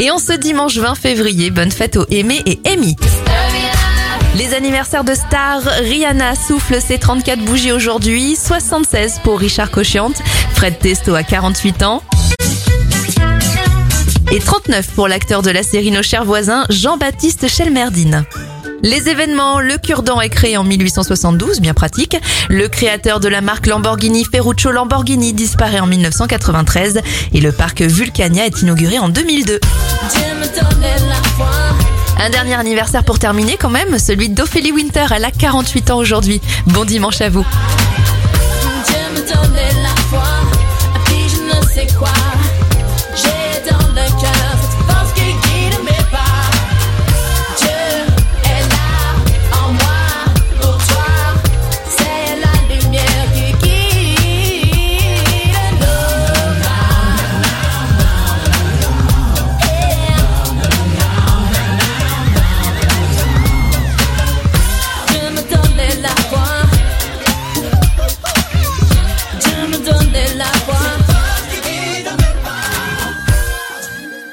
Et en ce dimanche 20 février, bonne fête aux Aimé et Amy. Les anniversaires de stars, Rihanna souffle ses 34 bougies aujourd'hui, 76 pour Richard Cochiante, Fred Testo a 48 ans et 39 pour l'acteur de la série Nos chers voisins, Jean-Baptiste Chelmerdine. Les événements, le cure-dent est créé en 1872, bien pratique. Le créateur de la marque Lamborghini, Ferruccio Lamborghini, disparaît en 1993 et le parc Vulcania est inauguré en 2002. Un dernier anniversaire pour terminer quand même, celui d'Ophélie Winter, elle a 48 ans aujourd'hui. Bon dimanche à vous.